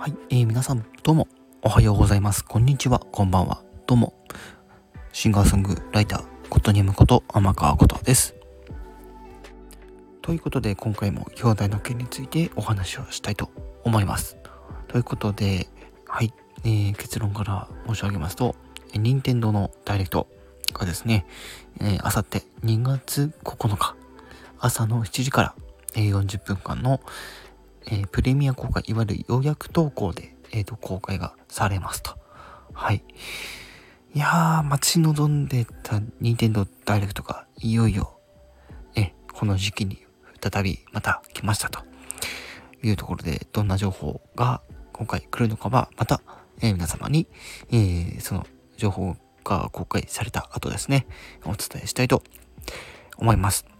はい、えー、皆さんどうもおはようございます。こんにちは、こんばんは。どうも。シンガーソングライター、ことにむこと天川ことです。ということで、今回も兄弟の件についてお話をしたいと思います。ということで、はい、えー、結論から申し上げますと、任天堂のダイレクトがですね、えー、あさって2月9日、朝の7時から、40分間の、えー、プレミア公開、いわゆる予約投稿で、えーと、公開がされますと。はい。いやー、待ち望んでた任天堂ダイレクトがいよいよ、え、この時期に再びまた来ましたというところで、どんな情報が今回来るのかは、また、えー、皆様に、えー、その情報が公開された後ですね、お伝えしたいと思います。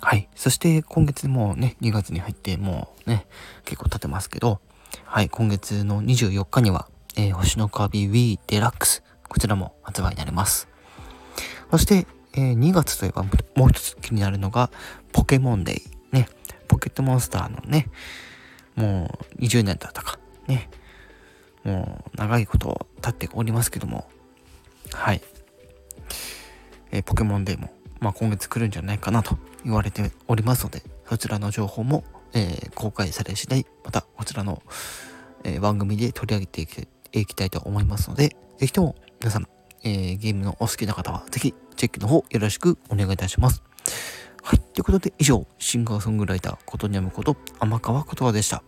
はい。そして今月もね、2月に入ってもうね、結構経ってますけど、はい、今月の24日には、えー、星のカービィ Wii デラックス、こちらも発売になります。そして、えー、2月といえばもう一つ気になるのが、ポケモンデイ。ね、ポケットモンスターのね、もう20年だったか、ね、もう長いこと経っておりますけども、はい、えー、ポケモンデイも、まあ、今月来るんじゃないかなと言われておりますので、そちらの情報も、えー、公開され次第、またこちらの、えー、番組で取り上げていきたいと思いますので、ぜひとも皆さん、えー、ゲームのお好きな方は、ぜひチェックの方よろしくお願いいたします。はい。ということで、以上、シンガーソングライター、ことにゃむこと、天川ことわでした。